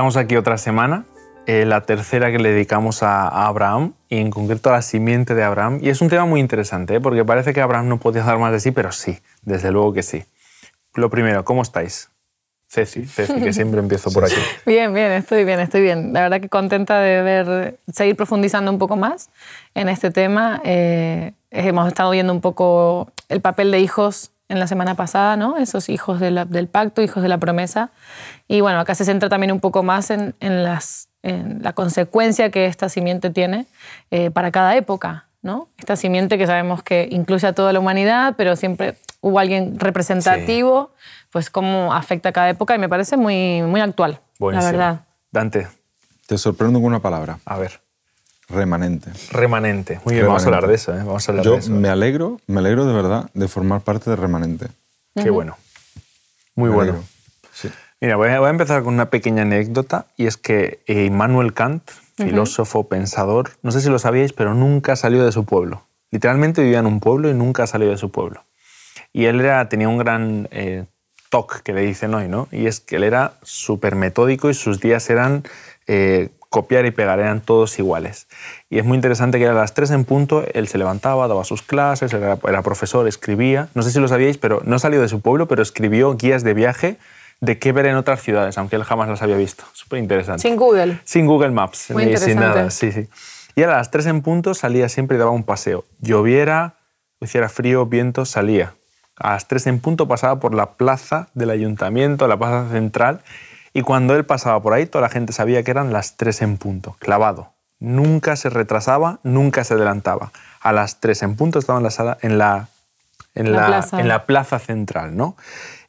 Estamos aquí otra semana, eh, la tercera que le dedicamos a, a Abraham y en concreto a la simiente de Abraham. Y es un tema muy interesante, ¿eh? porque parece que Abraham no podía dar más de sí, pero sí, desde luego que sí. Lo primero, ¿cómo estáis? Ceci, Ceci, que siempre empiezo por aquí. Bien, bien, estoy bien, estoy bien. La verdad que contenta de ver, seguir profundizando un poco más en este tema. Eh, hemos estado viendo un poco el papel de hijos en la semana pasada, ¿no? Esos hijos de la- del pacto, hijos de la promesa. Y bueno, acá se centra también un poco más en, en las, en la consecuencia que esta simiente tiene eh, para cada época, ¿no? Esta simiente que sabemos que incluye a toda la humanidad, pero siempre hubo alguien representativo, pues cómo afecta a cada época y me parece muy, muy actual, Buenísimo. la verdad. Dante, Te sorprendo con una palabra, a ver. Remanente. Remanente. Muy bien, vamos a hablar de eso, ¿eh? Vamos a hablar Yo de eso. me alegro, me alegro de verdad de formar parte de remanente. Qué bueno. Muy Me bueno. Sí. Mira, voy a, voy a empezar con una pequeña anécdota y es que eh, Immanuel Kant, filósofo, pensador, no sé si lo sabíais, pero nunca salió de su pueblo. Literalmente vivía en un pueblo y nunca salió de su pueblo. Y él era, tenía un gran eh, toque que le dicen hoy, ¿no? Y es que él era súper metódico y sus días eran eh, copiar y pegar, eran todos iguales. Y es muy interesante que a las 3 en punto él se levantaba, daba sus clases, era, era profesor, escribía. No sé si lo sabíais, pero no salió de su pueblo, pero escribió guías de viaje de qué ver en otras ciudades, aunque él jamás las había visto. Súper interesante. Sin Google. Sin Google Maps, Muy ni sin nada. Sí, sí. Y a las 3 en punto salía siempre y daba un paseo. Lloviera, hiciera frío, viento, salía. A las 3 en punto pasaba por la plaza del ayuntamiento, la plaza central, y cuando él pasaba por ahí, toda la gente sabía que eran las 3 en punto, clavado. Nunca se retrasaba, nunca se adelantaba. A las 3 en punto estaba en la sala, en la, en La la, plaza. en la plaza central, ¿no?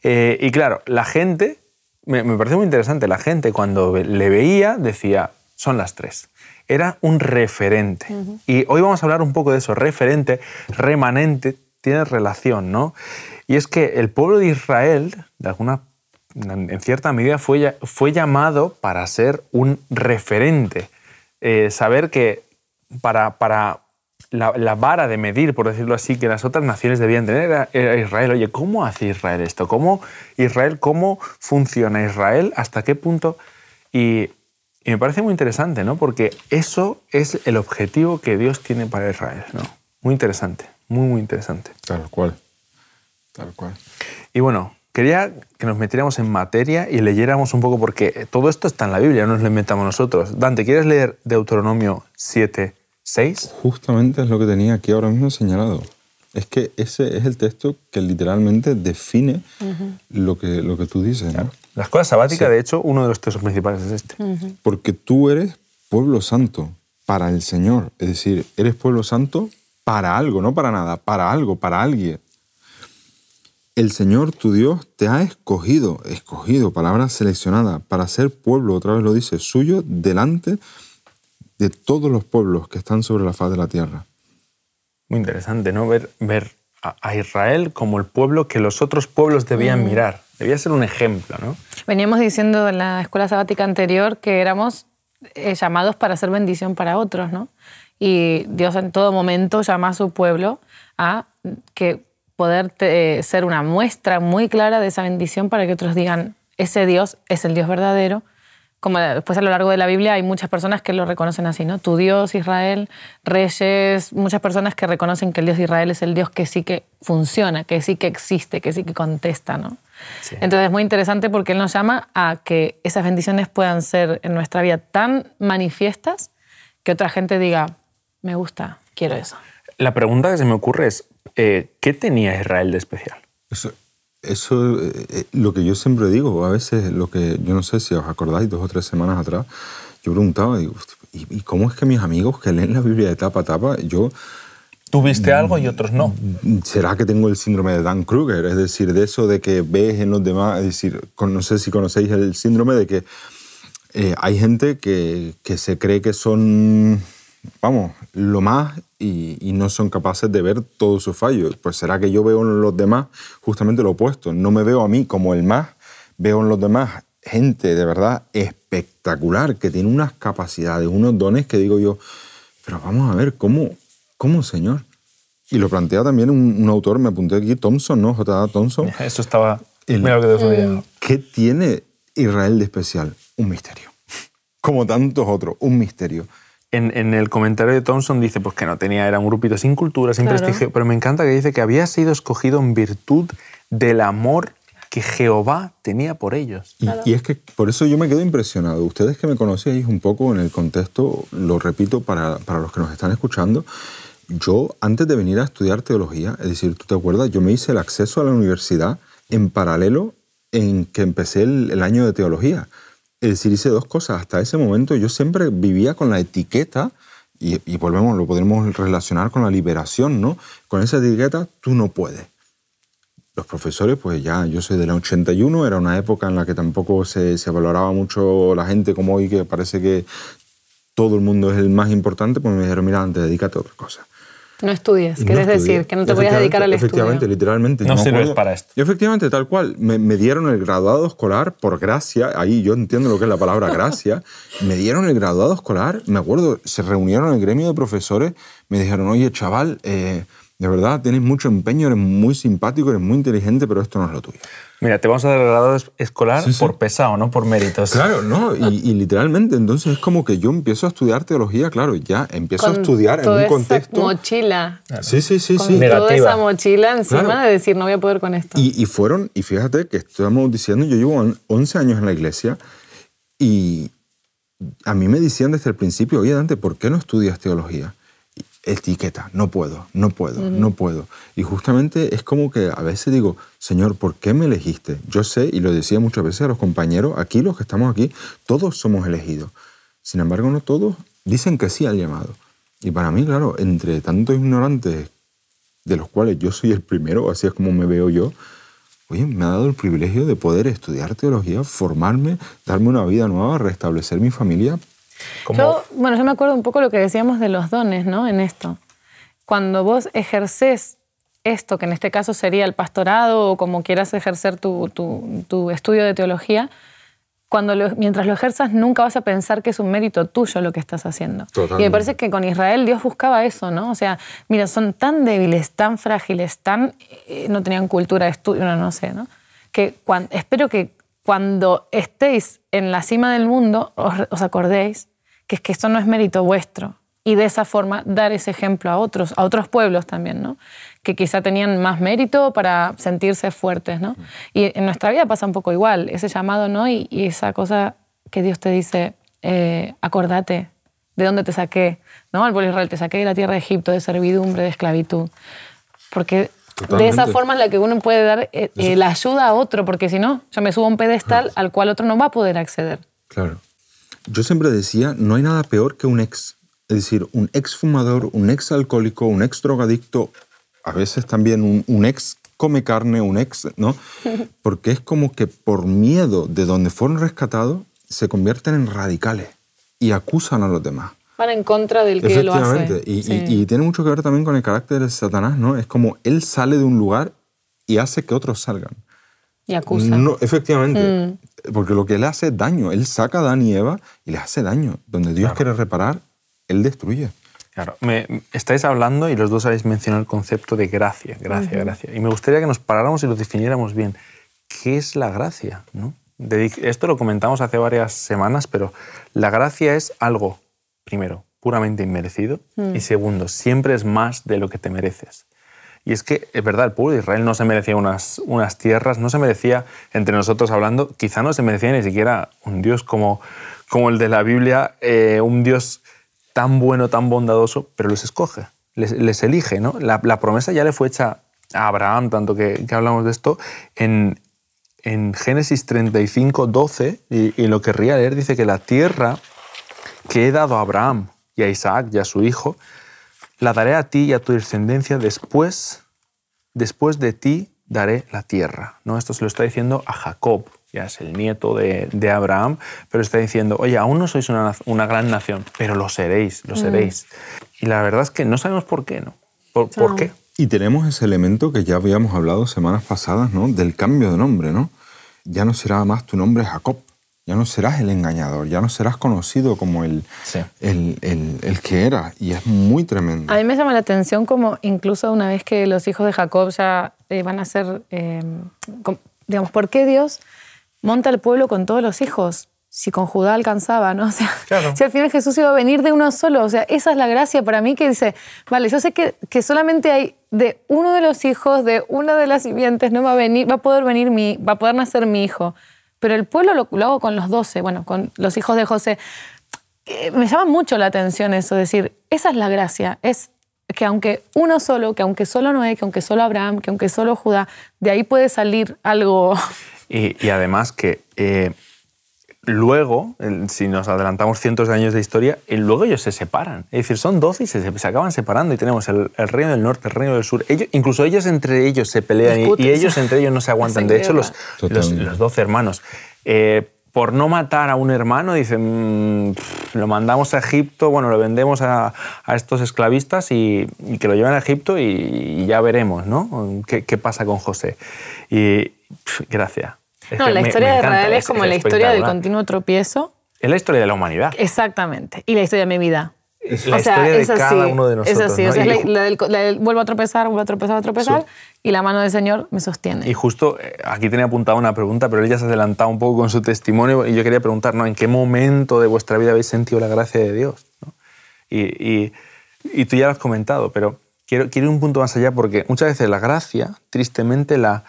Eh, y claro, la gente, me, me parece muy interesante, la gente cuando le veía decía, son las tres. Era un referente. Y hoy vamos a hablar un poco de eso, referente, remanente, tiene relación, ¿no? Y es que el pueblo de Israel, de alguna, en cierta medida, fue, fue llamado para ser un referente. Eh, saber que para, para la, la vara de medir, por decirlo así, que las otras naciones debían tener era, era Israel. Oye, ¿cómo hace Israel esto? ¿Cómo Israel, cómo funciona Israel? ¿Hasta qué punto? Y, y me parece muy interesante, ¿no? Porque eso es el objetivo que Dios tiene para Israel, ¿no? Muy interesante, muy, muy interesante. Tal cual. Tal cual. Y bueno, quería que nos metiéramos en materia y leyéramos un poco, porque todo esto está en la Biblia, no nos lo inventamos nosotros. Dante, ¿quieres leer Deuteronomio 7, 6? Justamente es lo que tenía aquí ahora mismo señalado. Es que ese es el texto que literalmente define lo, que, lo que tú dices. ¿no? La escuela sabática, Sí. de hecho, uno de los textos principales es este. Porque tú eres pueblo santo para el Señor. Es decir, eres pueblo santo para algo, no para nada, para algo, para alguien. El Señor, tu Dios, te ha escogido, escogido, palabra seleccionada, para ser pueblo, otra vez lo dice, suyo delante de todos los pueblos que están sobre la faz de la tierra. Muy interesante, ¿no? Ver, ver a, a Israel como el pueblo que los otros pueblos debían mirar. Debía ser un ejemplo, ¿no? Veníamos diciendo en la escuela sabática anterior que éramos eh, llamados para hacer bendición para otros, ¿no? Y Dios en todo momento llama a su pueblo a que poder eh, ser una muestra muy clara de esa bendición para que otros digan, ese Dios es el Dios verdadero. Como después a lo largo de la Biblia hay muchas personas que lo reconocen así, ¿no? Tu Dios, Israel, reyes, muchas personas que reconocen que el Dios de Israel es el Dios que sí que funciona, que sí que existe, que sí que contesta, ¿no? Sí. Entonces es muy interesante porque Él nos llama a que esas bendiciones puedan ser en nuestra vida tan manifiestas que otra gente diga, me gusta, quiero eso. La pregunta que se me ocurre es, eh, ¿qué tenía Israel de especial? Eso, eso eh, eh, lo que yo siempre digo, a veces lo que, yo no sé si os acordáis, dos o tres semanas atrás, yo preguntaba, digo, "Hostia, ¿y, y cómo es que mis amigos que leen la Biblia de tapa a tapa, yo, Tuviste algo y otros no. ¿será que tengo el síndrome de Dan Kruger? Es decir, de eso de que ves en los demás, es decir, no sé si conocéis el síndrome de que eh, hay gente que, que se cree que son, vamos, lo más y, y no son capaces de ver todos sus fallos. Pues será que yo veo en los demás justamente lo opuesto. No me veo a mí como el más, veo en los demás gente de verdad espectacular, que tiene unas capacidades, unos dones que digo yo, pero vamos a ver, ¿cómo, cómo Señor? Y lo plantea también un, un autor, me apunté aquí, Thompson, ¿no? J.A. Thompson. Eso estaba... El- Mira lo que te ¿Qué tiene Israel de especial? Un misterio. Como tantos otros, un misterio. En, en el comentario de Thompson dice pues que no tenía, era un grupito sin cultura, sin Claro. prestigio, pero me encanta que dice que había sido escogido en virtud del amor que Jehová tenía por ellos. Y, y es que por eso yo me quedo impresionado. Ustedes que me conocéis un poco en el contexto, lo repito para, para los que nos están escuchando, yo antes de venir a estudiar teología, es decir, tú te acuerdas, yo me hice el acceso a la universidad en paralelo en que empecé el, el año de teología. Es decir, hice dos cosas. Hasta ese momento yo siempre vivía con la etiqueta, y, y volvemos, lo podremos relacionar con la liberación, ¿no? Con esa etiqueta, tú no puedes los profesores, pues ya, yo soy del 81, era una época en la que tampoco se, se valoraba mucho la gente como hoy, que parece que todo el mundo es el más importante, pues me dijeron, mira, antes dedícate a otra cosa. No estudies, no quieres estudié. decir, que no te podías dedicar al Efectivamente, estudio. literalmente. No me sirves acuerdo. para esto. Y efectivamente, tal cual. Me, me dieron el graduado escolar por gracia. Ahí yo entiendo lo que es la palabra gracia. me dieron el graduado escolar. Me acuerdo, se reunieron el gremio de profesores. Me dijeron, oye, chaval, eh, de verdad, tienes mucho empeño, eres muy simpático, eres muy inteligente, pero esto no es lo tuyo. Mira, te vamos a dar el grado es- escolar Sí, sí. por pesado, no por méritos. Claro, ¿no? Y, y literalmente, entonces es como que yo empiezo a estudiar teología, claro, ya empiezo a Con estudiar en toda un esa contexto. mochila. Sí, sí, sí, Con sí. Negativa. toda esa mochila encima Claro. de decir, no voy a poder con esto. Y, y fueron, y fíjate que estamos diciendo, yo llevo on- 11 años en la iglesia y a mí me decían desde el principio, oye Dante, ¿por qué no estudias teología? Etiqueta, no puedo, no puedo, no puedo. Y justamente es como que a veces digo, Señor, ¿por qué me elegiste? Yo sé, y lo decía muchas veces a los compañeros, aquí los que estamos aquí, todos somos elegidos. Sin embargo, no todos dicen que sí al llamado. Y para mí, claro, entre tantos ignorantes de los cuales yo soy el primero, así es como me veo yo, oye, me ha dado el privilegio de poder estudiar teología, formarme, darme una vida nueva, restablecer mi familia. Como- Yo, bueno, yo me acuerdo un poco lo que decíamos de los dones, ¿no? En esto. Cuando vos ejerces esto, que en este caso sería el pastorado o como quieras ejercer tu, tu- tu estudio de teología, cuando lo- mientras lo ejerzas nunca vas a pensar que es un mérito tuyo lo que estás haciendo. Y Totalmente. me parece que con Israel Dios buscaba eso, ¿no? O sea, mira, son tan débiles, tan frágiles, tan... eh, no tenían cultura de estudio, no, no sé, ¿no? Que espero que cuando estéis en la cima del mundo os, os acordéis que es que esto no es mérito vuestro. Y de esa forma dar ese ejemplo a otros, a otros pueblos también, ¿no? Que quizá tenían más mérito para sentirse fuertes, ¿no? Y en nuestra vida pasa un poco igual, ese llamado, ¿no? Y, y esa cosa que Dios te dice, eh, acordate de dónde te saqué, ¿no? Al pueblo Israel, te saqué de la tierra de Egipto, de servidumbre, de esclavitud. Porque de esa forma es la que uno puede dar eh, eh, la ayuda a otro, porque si no, yo me subo a un pedestal al cual otro no va a poder acceder. Claro. Yo siempre decía, no hay nada peor que un ex. Es decir, un ex fumador, un ex alcohólico, un ex drogadicto, a veces también un, un ex come carne, un ex, ¿no? Porque es como que por miedo de donde fueron rescatados, se convierten en radicales y acusan a los demás. Van en contra del que lo hace. Y, y tiene mucho que ver también con el carácter de Satanás, ¿no? Es como él sale de un lugar y hace que otros salgan. Y acusa. Mm. No, efectivamente. Porque lo que él hace es daño. Él saca a Adán y Eva y les hace daño. Donde Dios quiere reparar, él destruye. Claro, me, estáis hablando y los dos habéis mencionado el concepto de gracia, gracia, gracia. Y me gustaría que nos paráramos y lo definiéramos bien. ¿Qué es la gracia? ¿no? Esto lo comentamos hace varias semanas, pero la gracia es algo, primero, puramente inmerecido y segundo, siempre es más de lo que te mereces. Y es que, es verdad, el pueblo de Israel no se merecía unas, unas tierras, no se merecía, entre nosotros hablando, quizá no se merecía ni siquiera un Dios como, como el de la Biblia, eh, un Dios tan bueno, tan bondadoso, pero los escoge, les, elige. ¿no? La, la promesa ya le fue hecha a Abraham, tanto que, que hablamos de esto, en, en Génesis 35, 12, y, y lo querría leer, dice que la tierra que he dado a Abraham y a Isaac y a su hijo, la daré a ti y a tu descendencia después, después de ti daré la tierra. ¿no? Esto se lo está diciendo a Jacob, ya es el nieto de, de Abraham, pero está diciendo, oye, aún no sois una, gran nación, pero lo seréis, lo seréis. Y la verdad es que no sabemos por qué, ¿no? ¿Por, por qué? Y tenemos ese elemento que ya habíamos hablado semanas pasadas, ¿no? Del cambio de nombre, ¿no? Ya no será más tu nombre Jacob. Ya no serás el engañador, ya no serás conocido como el, Sí. el, el- el que era. Y es muy tremendo. A mí me llama la atención como incluso una vez que los hijos de Jacob ya eh, van a ser, eh, digamos, ¿por qué Dios monta el pueblo con todos los hijos. Si con Judá alcanzaba, ¿no? O sea, Claro. si al final Jesús iba a venir de uno solo. O sea, esa es la gracia para mí que dice, vale, yo sé que, que solamente hay de uno de los hijos, de una de las simientes, no va a venir, va a poder venir mi, va a poder nacer mi hijo. Pero el pueblo lo, lo hago con los doce, bueno, con los hijos de José. Eh, Me llama mucho la atención eso, decir, esa es la gracia, es que aunque uno solo, que aunque solo Noé, que aunque solo Abraham, que aunque solo Judá, de ahí puede salir algo. Y, y además que eh, luego, si nos adelantamos cientos de años de historia, y luego ellos se separan. Es decir, son 12 y se, se acaban separando y tenemos el, el reino del norte, el reino del sur. Ellos, incluso ellos entre ellos se pelean y, y ellos entre ellos no se aguantan. De hecho, los, los, los 12 hermanos. eh, por no matar a un hermano, dicen, "Mm, lo mandamos a Egipto, bueno, lo vendemos a, a estos esclavistas y, y que lo lleven a Egipto y, y ya veremos, ¿no? ¿Qué, qué pasa con José? Y pff, gracias. Es No, la me- historia me de Israel es como la historia del continuo tropiezo. Es la historia de la humanidad. Exactamente. Y la historia de mi vida. Es la historia de cada uno de nosotros. Es así. ¿no? O sea, es la, la del, la del vuelvo a tropezar, vuelvo a tropezar, a tropezar. Y la mano del Señor me sostiene. Y justo eh, aquí tenía apuntada una pregunta, pero él ya se ha adelantado un poco con su testimonio y yo quería preguntar, ¿no? ¿En qué momento de vuestra vida habéis sentido la gracia de Dios? ¿no? Y, y- y tú ya lo has comentado, pero quiero, quiero ir un punto más allá porque muchas veces la gracia, tristemente, la,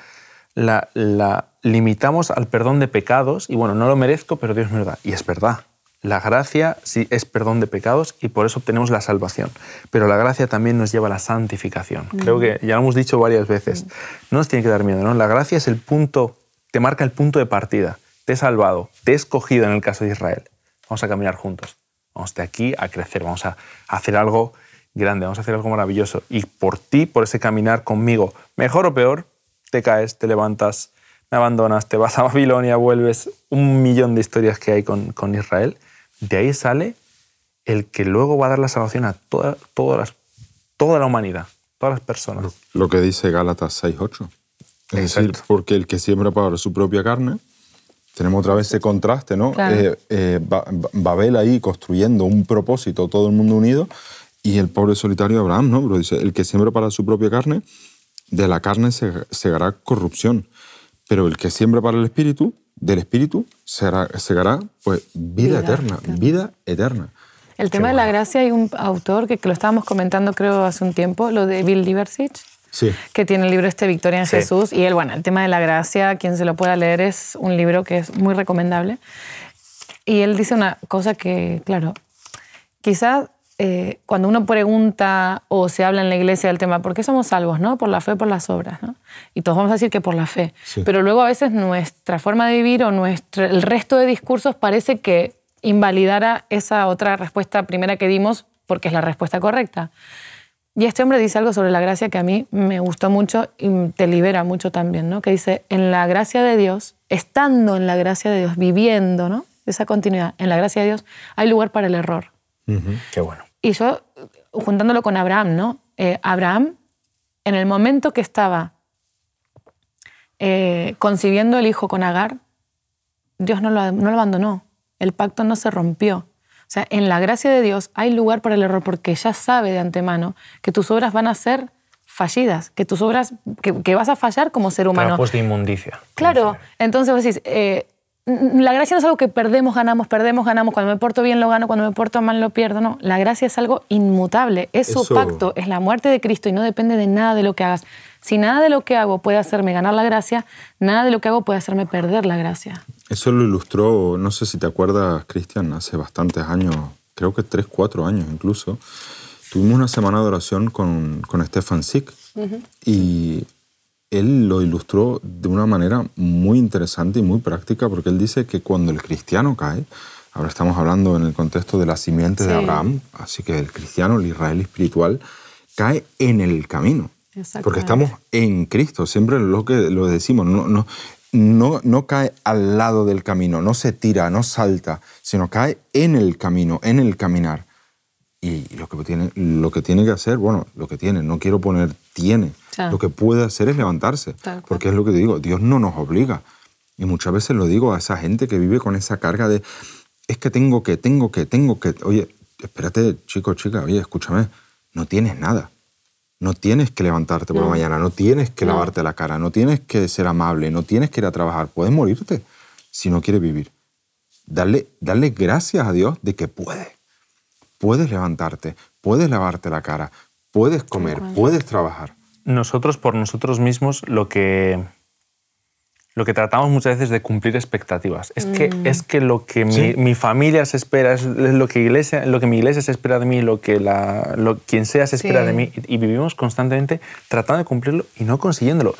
la, la limitamos al perdón de pecados y bueno, no lo merezco, pero Dios me lo da. Y es verdad. La gracia sí es perdón de pecados y por eso obtenemos la salvación. Pero la gracia también nos lleva a la santificación. Creo que ya lo hemos dicho varias veces. No nos tiene que dar miedo, ¿no? La gracia es el punto, te marca el punto de partida. Te he salvado, te he escogido en el caso de Israel. Vamos a caminar juntos. Vamos de aquí a crecer, vamos a hacer algo grande, vamos a hacer algo maravilloso. Y por ti, por ese caminar conmigo, mejor o peor, te caes, te levantas, me abandonas, te vas a Babilonia, vuelves, un millón de historias que hay con, con Israel. De ahí sale el que luego va a dar la salvación a toda, todas las- toda la humanidad, todas las personas. Lo que dice Gálatas 6.8. Es decir, Exacto. porque el que siembra para su propia carne, tenemos otra vez ese contraste, ¿no? Claro. Eh, eh, Ba- Ba- Babel ahí construyendo un propósito, todo el mundo unido, y el pobre solitario Abraham, ¿no? Pero dice, el que siembra para su propia carne, de la carne se segará corrupción, pero el que siembra para el espíritu, del espíritu segará, segará pues, vida, Vida eterna, eterna. vida eterna. El tema de la gracia, hay un autor que, que lo estábamos comentando creo hace un tiempo, lo de Bill Diversich, Sí. que tiene el libro este Victoria en Sí. Jesús. Y él, bueno, el tema de la gracia, quien se lo pueda leer, es un libro que es muy recomendable. Y él dice una cosa que, claro, quizás eh, cuando uno pregunta o se habla en la iglesia del tema, ¿por qué somos salvos? ¿no? Por la fe, por las obras. ¿no? Y todos vamos a decir que por la fe. Sí. Pero luego a veces nuestra forma de vivir o nuestro, el resto de discursos parece que invalidara esa otra respuesta primera que dimos porque es la respuesta correcta. Y este hombre dice algo sobre la gracia que a mí me gustó mucho y te libera mucho también, ¿no? Que dice, en la gracia de Dios, estando en la gracia de Dios, viviendo, ¿no? Esa continuidad, en la gracia de Dios, hay lugar para el error. Qué bueno. Y yo, juntándolo con Abraham, ¿no? Eh, Abraham, en el momento que estaba eh, concibiendo el hijo con Agar, Dios no lo, no lo abandonó. El pacto no se rompió. O sea, en la gracia de Dios hay lugar para el error porque ya sabe de antemano que tus obras van a ser fallidas, que tus obras, que, que vas a fallar como ser humano. Trapos de inmundicia. Claro, entonces vos decís, eh, la gracia no es algo que perdemos, ganamos, perdemos, ganamos. Cuando me porto bien lo gano, cuando me porto mal lo pierdo. No, la gracia es algo inmutable. Es su Eso- pacto, es la muerte de Cristo y no depende de nada de lo que hagas. Si nada de lo que hago puede hacerme ganar la gracia, nada de lo que hago puede hacerme perder la gracia. Eso lo ilustró, no sé si te acuerdas, Cristian, hace bastantes años, creo que tres, cuatro años incluso. Tuvimos una semana de oración con, con Stefan Sick y él lo ilustró de una manera muy interesante y muy práctica porque él dice que cuando el cristiano cae, ahora estamos hablando en el contexto de la simiente de Sí. Abraham, así que el cristiano, el Israel espiritual, cae en el camino. Porque estamos en Cristo, siempre lo que lo decimos, no, no, no, no cae al lado del camino, no se tira, no salta, sino cae en el camino, en el caminar. Y lo que tiene, lo que, tiene que hacer, bueno, lo que tiene, no quiero poner tiene, Claro. lo que puede hacer es levantarse, cual. porque es lo que digo, Dios no nos obliga. Y muchas veces lo digo a esa gente que vive con esa carga de, es que tengo que, tengo que, tengo que, oye, espérate, chico, chica, oye, escúchame, no tienes nada. No tienes que levantarte por la mañana, no tienes que No. lavarte la cara, no tienes que ser amable, no tienes que ir a trabajar, puedes morirte. si no quiere vivir. Darle, darle gracias a Dios de que puede. Puedes levantarte, puedes lavarte la cara, puedes comer, puedes trabajar. Nosotros por nosotros mismos lo que lo que tratamos muchas veces de cumplir expectativas. Es, que, Mm. es que lo que mi, Sí. mi familia se espera, es lo que, iglesia, lo que mi iglesia se espera de mí, lo que la, lo, quien sea se espera Sí. de mí, y, y vivimos constantemente tratando de cumplirlo y no consiguiéndolo.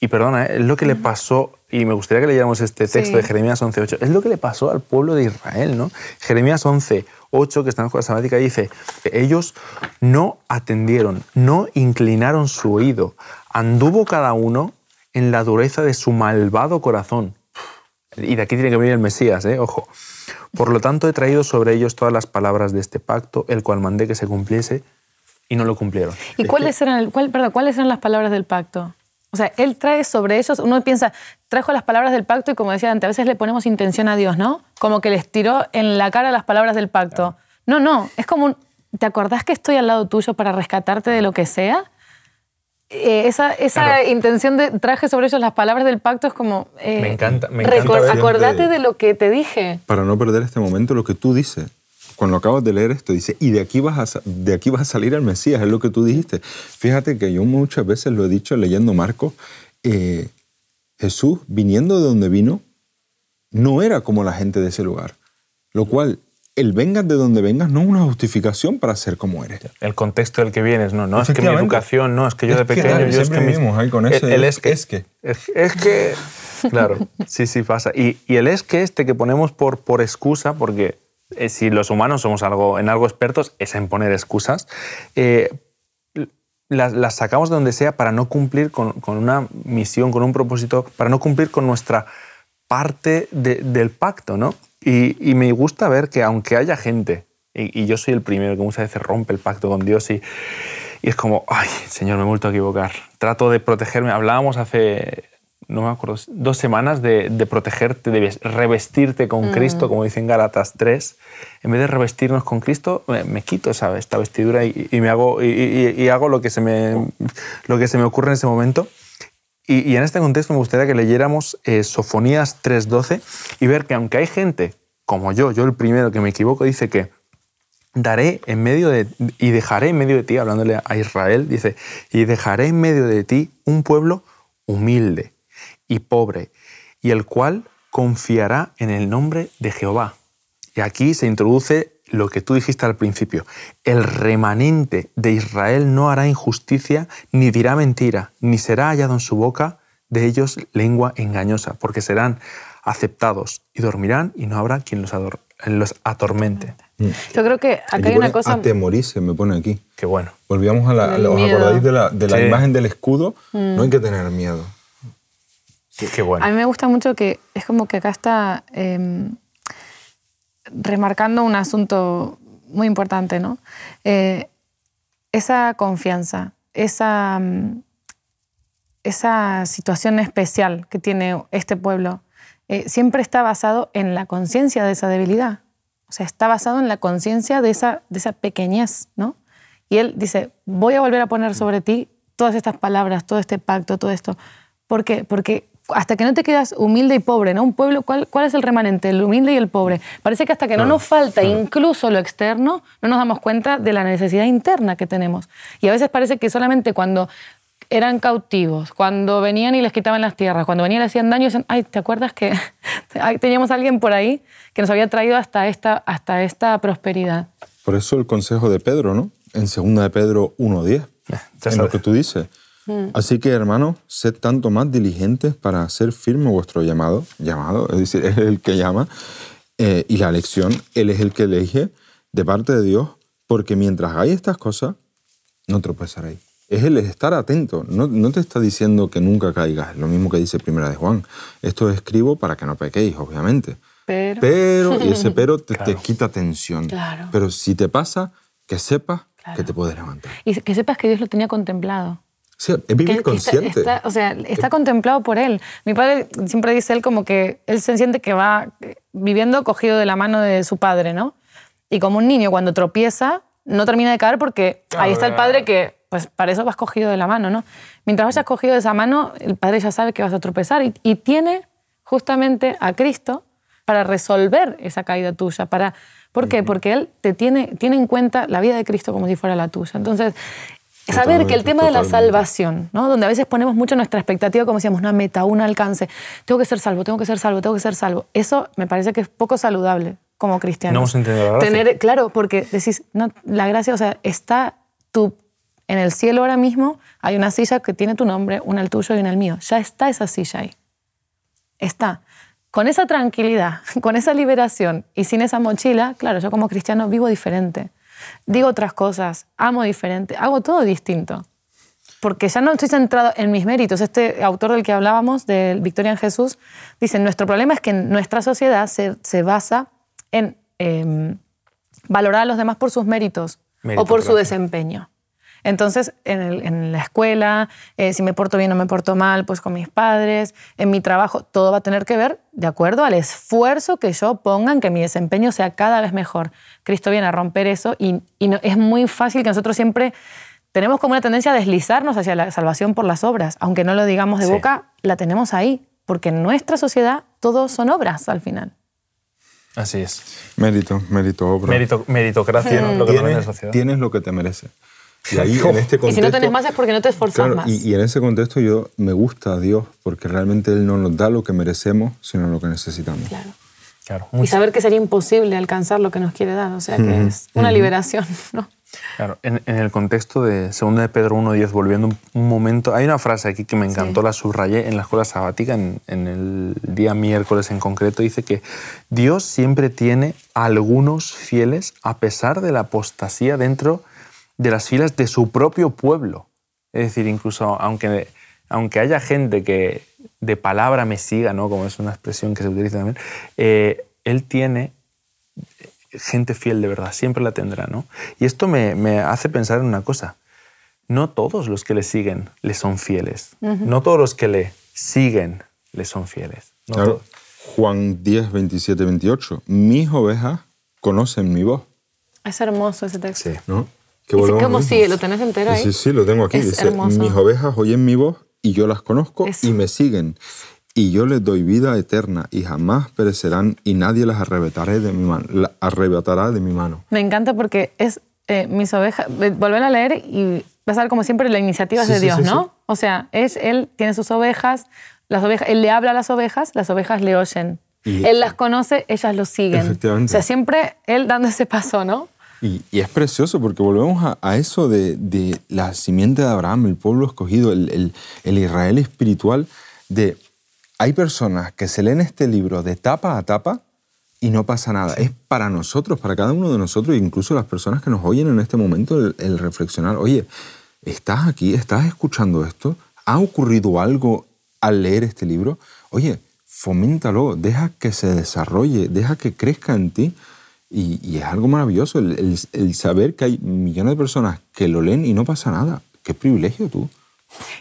Y perdona, ¿eh? es lo que le pasó, y me gustaría que leyéramos este texto Sí. de Jeremías 11.8, es lo que le pasó al pueblo de Israel, ¿no? Jeremías 11.8, que está en la escuela sabática, dice, ellos no atendieron, no inclinaron su oído, anduvo cada uno en la dureza de su malvado corazón. Y de aquí tiene que venir el Mesías, ¿eh? ojo. Por lo tanto, he traído sobre ellos todas las palabras de este pacto, el cual mandé que se cumpliese, y no lo cumplieron. ¿Y cuáles eran, el- cuál- perdón, cuáles eran las palabras del pacto? O sea, él trae sobre ellos, uno piensa, trajo las palabras del pacto y como decía antes, a veces le ponemos intención a Dios, ¿no? Como que les tiró en la cara las palabras del pacto. No, no, es como un, ¿te acordás que estoy al lado tuyo para rescatarte de lo que sea? Eh, esa esa Claro. intención de traje sobre ellos las palabras del pacto es como... eh, Me encanta- me encanta acordate de lo que te dije. Para no perder este momento, lo que tú dices, cuando acabas de leer esto, dice, y de aquí vas a, de aquí vas a salir el Mesías, es lo que tú dijiste. Fíjate que yo muchas veces lo he dicho leyendo Marcos, eh, Jesús, viniendo de donde vino, no era como la gente de ese lugar. Lo cual, el vengas de donde vengas no es una justificación para ser como eres. El contexto del que vienes, no, no, es que mi educación, no, es que yo Es de que, pequeño, claro, yo es que... vivimos ahí con ese el, el es- que. es que. Es, es que, claro, sí, sí pasa. Y, y el es que este que ponemos por, por excusa, porque eh, si los humanos somos algo, en algo expertos, es en poner excusas, eh, las, las sacamos de donde sea para no cumplir con, con una misión, con un propósito, para no cumplir con nuestra parte de- del pacto, ¿no? Y, y me gusta ver que aunque haya gente, y, y yo soy el primero que muchas veces rompe el pacto con Dios y, y es como, ay, Señor, me he vuelto a equivocar. Trato de protegerme. Hablábamos hace, no me acuerdo, dos semanas de, de protegerte, de ves- revestirte con Cristo, como dicen Galatas 3. En vez de revestirnos con Cristo, me, me quito esa, esta vestidura y, y me hago, y, y- y hago lo, que se me, lo que se me ocurre en ese momento. Y, y en este contexto me gustaría que leyéramos eh, Sofonías 3.12 y ver que aunque hay gente como yo, yo el primero que me equivoco, dice que daré en medio de y dejaré en medio de ti, hablándole a Israel, dice, y dejaré en medio de ti un pueblo humilde y pobre, y el cual confiará en el nombre de Jehová. Y aquí se introduce lo que tú dijiste al principio. El remanente de Israel no hará injusticia, ni dirá mentira, ni será hallado en su boca de ellos lengua engañosa, porque serán aceptados y dormirán y no habrá quien los, ador- los atormente. Yo creo que acá Aquí hay una cosa... Atemorice, me pone aquí. Qué bueno. Volvíamos a la... ¿Os acordáis de la, de la Sí. imagen del escudo? No hay que tener miedo. Qué, qué bueno. A mí me gusta mucho que es como que acá está eh, remarcando un asunto muy importante, ¿no? Eh, esa confianza, esa, mm, esa situación especial que tiene este pueblo, eh, siempre está basado en la conciencia de esa debilidad. O sea, está basado en la conciencia de esa, de esa pequeñez, ¿no? Y él dice, voy a volver a poner sobre ti todas estas palabras, todo este pacto, todo esto. ¿Por qué? Porque hasta que no te quedas humilde y pobre, ¿no? Un pueblo, ¿cuál, cuál es el remanente? El humilde y el pobre. Parece que hasta que no nos falta incluso lo externo, no nos damos cuenta de la necesidad interna que tenemos. Y a veces parece que solamente cuando eran cautivos, cuando venían y les quitaban las tierras, cuando venían y les hacían daño, decían, ay, ¿te acuerdas que teníamos a alguien por ahí que nos había traído hasta esta, hasta esta prosperidad? Por eso el consejo de Pedro, ¿no? En 2 de Pedro 1.10, ya en lo que tú dices. Así que, hermanos, sed tanto más diligentes para hacer firme vuestro llamado, llamado, es decir, Él es el que llama, eh, y la elección, Él es el que elige de parte de Dios, porque mientras hagáis estas cosas, no tropezaréis. Es el estar atento, no, no te está diciendo que nunca caigas, lo mismo que dice Primera de Juan. Esto escribo para que no pequéis, obviamente. Pero... Pero, y ese pero te, quita tensión. Claro. Pero si te pasa, que sepas Claro. que te puedes levantar. Y que sepas que Dios lo tenía contemplado. O sea, es vivir que está- consciente. está- o sea, está contemplado por él. Mi padre siempre dice él como que él se siente que va eh, viviendo cogido de la mano de su padre, ¿no? Y como un niño cuando tropieza, no termina de caer porque ahí está el padre que, pues para eso vas cogido de la mano, ¿no? Mientras vayas cogido de esa mano, el padre ya sabe que vas a tropezar y, y tiene justamente a Cristo para resolver esa caída tuya. Para, ¿Por qué? Porque Él te tiene, tiene en cuenta la vida de Cristo como si fuera la tuya. Entonces, saber que el tema de la salvación, ¿no? donde a veces ponemos mucho nuestra expectativa, como decíamos, una meta, un alcance, tengo que ser salvo, tengo que ser salvo, tengo que ser salvo, eso me parece que es poco saludable como cristiano. No hemos entendido la gracia. Tener, claro, porque decís, no, la gracia, o sea, está tú en el cielo ahora mismo, hay una silla que tiene tu nombre, una el tuyo y una el mío. Ya está esa silla ahí. Está. Con esa tranquilidad, con esa liberación y sin esa mochila, claro, yo como cristiano vivo diferente digo otras cosas, amo diferente, hago todo distinto. Porque ya no estoy centrado en mis méritos. Este autor del que hablábamos, de Victoria en Jesús, dice, nuestro problema es que nuestra sociedad se, basa en em, valorar a los demás por sus méritos o por su desempeño. Entonces, en, la escuela, eh, si me porto bien o me porto mal, pues con mis padres, en mi trabajo, todo va a tener que ver de acuerdo al esfuerzo que yo ponga en que mi desempeño sea cada vez mejor. Cristo viene a romper eso y, es muy fácil que nosotros siempre tenemos como una tendencia a deslizarnos hacia la salvación por las obras. Aunque no lo digamos de boca, la tenemos ahí, porque en nuestra sociedad todo son obras al final. Así es. Mérito, mérito, obra. Mérito, meritocracia, ¿no? lo que tienes, la sociedad. Tienes lo que te mereces. Y ahí, en este contexto, y si no tenés más es porque no te esforzas más. Y, en ese contexto yo me gusta a Dios porque realmente Él no nos da lo que merecemos, sino lo que necesitamos. Claro. Claro, y saber que sería imposible alcanzar lo que nos quiere dar, o sea que es una liberación, ¿no? Claro, en, el contexto de 2 de Pedro 1.10, volviendo un, momento, hay una frase aquí que me encantó, la subrayé en la escuela sabática, en, en, el día miércoles en concreto, dice que Dios siempre tiene algunos fieles a pesar de la apostasía dentro de las filas de su propio pueblo. Es decir, incluso aunque, aunque haya gente que de palabra me siga, ¿no? como es una expresión que se utiliza también, eh, él tiene gente fiel de verdad, siempre la tendrá. ¿no? Y esto me, hace pensar en una cosa. No todos los que le siguen le son fieles. No todos los que le siguen le son fieles. claro. Juan 10, 27, 28. Mis ovejas conocen mi voz. Es hermoso ese texto. Sí. ¿No? Como si lo tenés entero ahí. Sí, sí, lo tengo aquí. Dice, mis ovejas oyen mi voz y yo las conozco y me siguen. Y yo les doy vida eterna y jamás perecerán y nadie las arrebatará de mi mano. arrebatará de mi mano. Me encanta porque es eh, mis ovejas. Volver a leer y vas a ver como siempre la iniciativa es de Dios, ¿no? O sea, es, él tiene sus ovejas, las ovejas, él le habla a las ovejas, las ovejas le oyen. él las conoce, ellas lo siguen. Efectivamente. O sea, siempre él dando ese paso, ¿no? Y, es precioso porque volvemos a, eso de, la simiente de Abraham, el pueblo escogido, el, Israel espiritual, de hay personas que se leen este libro de tapa a tapa y no pasa nada. Es para nosotros, para cada uno de nosotros, incluso las personas que nos oyen en este momento, el, reflexionar, oye, ¿estás aquí? ¿Estás escuchando esto? ¿Ha ocurrido algo al leer este libro? Oye, foméntalo, deja que se desarrolle, deja que crezca en ti y, es algo maravilloso el, saber que hay millones de personas que lo leen y no pasa nada. Qué privilegio tú.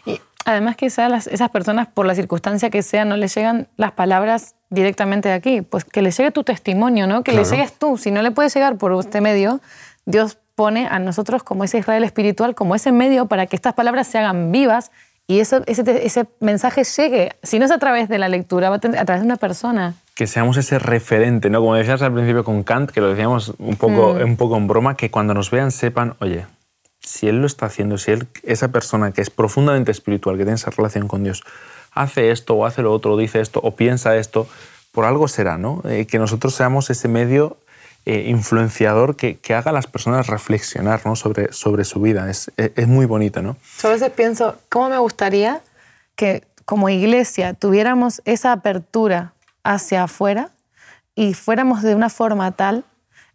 Y además que esas personas, por la circunstancia que sea, no les llegan las palabras directamente de aquí. Pues que les llegue tu testimonio, ¿no? Que le llegues tú. Si no le puede llegar por este medio, Dios pone a nosotros como ese Israel espiritual, como ese medio para que estas palabras se hagan vivas y ese, ese, mensaje llegue, si no es a través de la lectura, a través de una persona. Que seamos ese referente, ¿no? Como decías al principio con Kant, que lo decíamos un poco, mm. un poco en broma, que cuando nos vean sepan, oye, si él lo está haciendo, si él, esa persona que es profundamente espiritual, que tiene esa relación con Dios, hace esto o hace lo otro, o dice esto o piensa esto, por algo será, ¿no? Eh, que nosotros seamos ese medio eh, influenciador que, que, haga a las personas reflexionar ¿no? sobre, sobre su vida. Es, es, muy bonito, ¿no? Yo a veces pienso, ¿cómo me gustaría que como iglesia tuviéramos esa apertura hacia afuera y fuéramos de una forma tal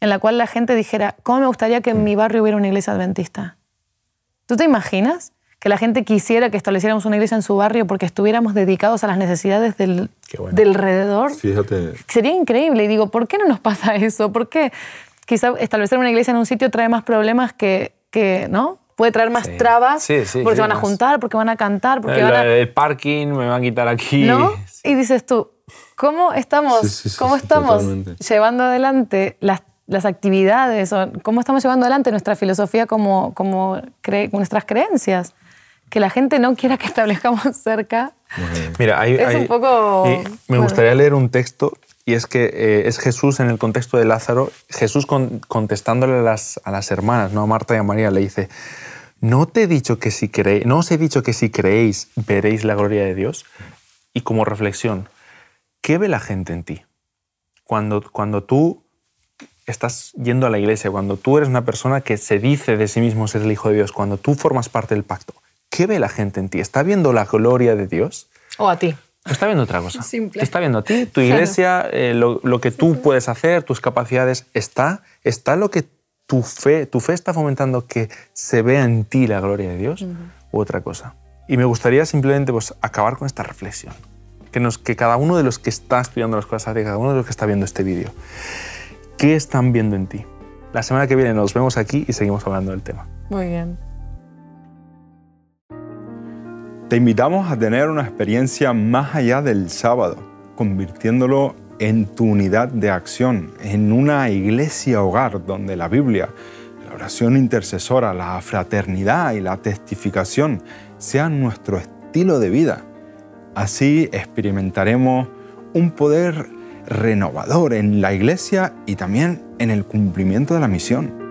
en la cual la gente dijera, ¿cómo me gustaría que en mi barrio hubiera una iglesia adventista? ¿Tú te imaginas? que la gente quisiera que estableciéramos una iglesia en su barrio porque estuviéramos dedicados a las necesidades del, del alrededor. Fíjate. Sería increíble. Y digo, ¿por qué no nos pasa eso? ¿Por qué quizá establecer una iglesia en un sitio trae más problemas que, que ¿no? Puede traer más trabas porque se van a juntar, porque van a cantar, porque el, van a... el parking me va a quitar aquí. ¿No? Y dices tú, ¿cómo estamos, ¿cómo estamos llevando adelante las las actividades, o cómo estamos llevando adelante nuestra filosofía como, como nuestras creencias que la gente no quiera que establezcamos cerca. Mira, hay, Es hay- un poco- y me bueno. gustaría leer un texto y es que eh, es Jesús en el contexto de Lázaro, Jesús con- contestándole a las, a las hermanas, ¿no? a Marta y a María, le dice, ¿no te he dicho que si creéis, no os he dicho que si creéis veréis la gloria de Dios? Y como reflexión, ¿qué ve la gente en ti? Cuando, cuando tú estás yendo a la iglesia, cuando tú eres una persona que se dice de sí mismo ser el Hijo de Dios, cuando tú formas parte del pacto, ¿qué ve la gente en ti? ¿Está viendo la gloria de Dios? O a ti. ¿O está viendo otra cosa? Simple. Te está viendo a ti, tu iglesia, eh, lo, lo que tú puedes hacer, tus capacidades. ¿Está, está lo que tu fe, tu fe está fomentando que se vea en ti la gloria de Dios u otra cosa? Y me gustaría simplemente pues, acabar con esta reflexión. Que, nos, que cada uno de los que está estudiando las cosas, de cada uno de los que está viendo este vídeo, ¿qué están viendo en ti? La semana que viene nos vemos aquí y seguimos hablando del tema. Muy bien. Te invitamos a tener una experiencia más allá del sábado, convirtiéndolo en tu unidad de acción, en una iglesia hogar donde la Biblia, la oración intercesora, la fraternidad y la testificación sean nuestro estilo de vida. Así experimentaremos un poder renovador en la iglesia y también en el cumplimiento de la misión.